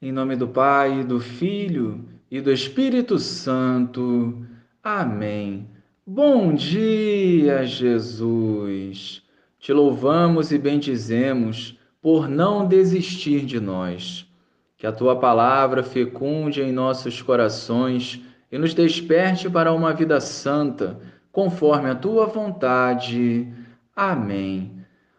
Em nome do Pai, do Filho e do Espírito Santo. Amém. Bom dia, Jesus. Te louvamos e bendizemos por não desistir de nós. Que a tua palavra fecunde em nossos corações e nos desperte para uma vida santa, conforme a tua vontade. Amém.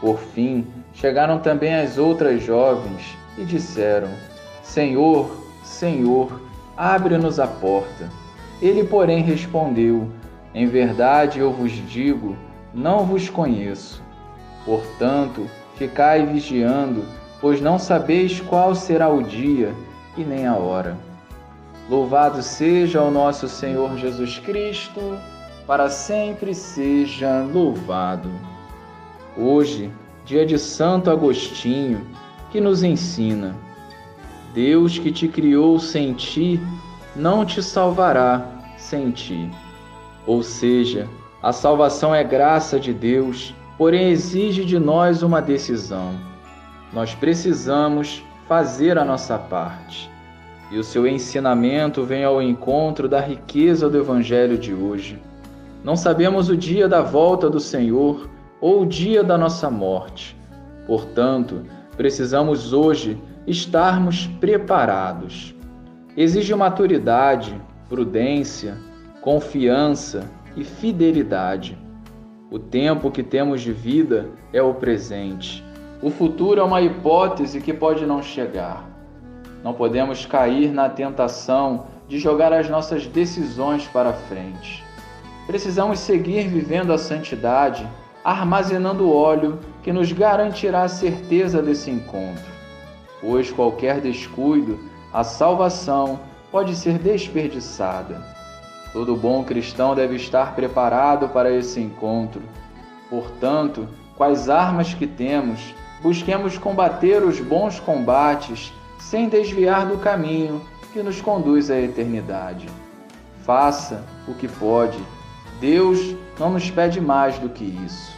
Por fim, chegaram também as outras jovens e disseram: Senhor, Senhor, abre-nos a porta. Ele, porém, respondeu: Em verdade eu vos digo, não vos conheço. Portanto, ficai vigiando, pois não sabeis qual será o dia e nem a hora. Louvado seja o nosso Senhor Jesus Cristo, para sempre seja louvado. Hoje, dia de Santo Agostinho, que nos ensina: Deus que te criou sem ti, não te salvará sem ti. Ou seja, a salvação é graça de Deus, porém exige de nós uma decisão. Nós precisamos fazer a nossa parte. E o seu ensinamento vem ao encontro da riqueza do Evangelho de hoje. Não sabemos o dia da volta do Senhor ou o dia da nossa morte. Portanto, precisamos hoje estarmos preparados. Exige maturidade, prudência, confiança e fidelidade. O tempo que temos de vida é o presente. O futuro é uma hipótese que pode não chegar. Não podemos cair na tentação de jogar as nossas decisões para frente. Precisamos seguir vivendo a santidade armazenando óleo que nos garantirá a certeza desse encontro, pois qualquer descuido, a salvação pode ser desperdiçada. Todo bom cristão deve estar preparado para esse encontro. Portanto, as armas que temos, busquemos combater os bons combates sem desviar do caminho que nos conduz à eternidade. Faça o que pode. Deus não nos pede mais do que isso.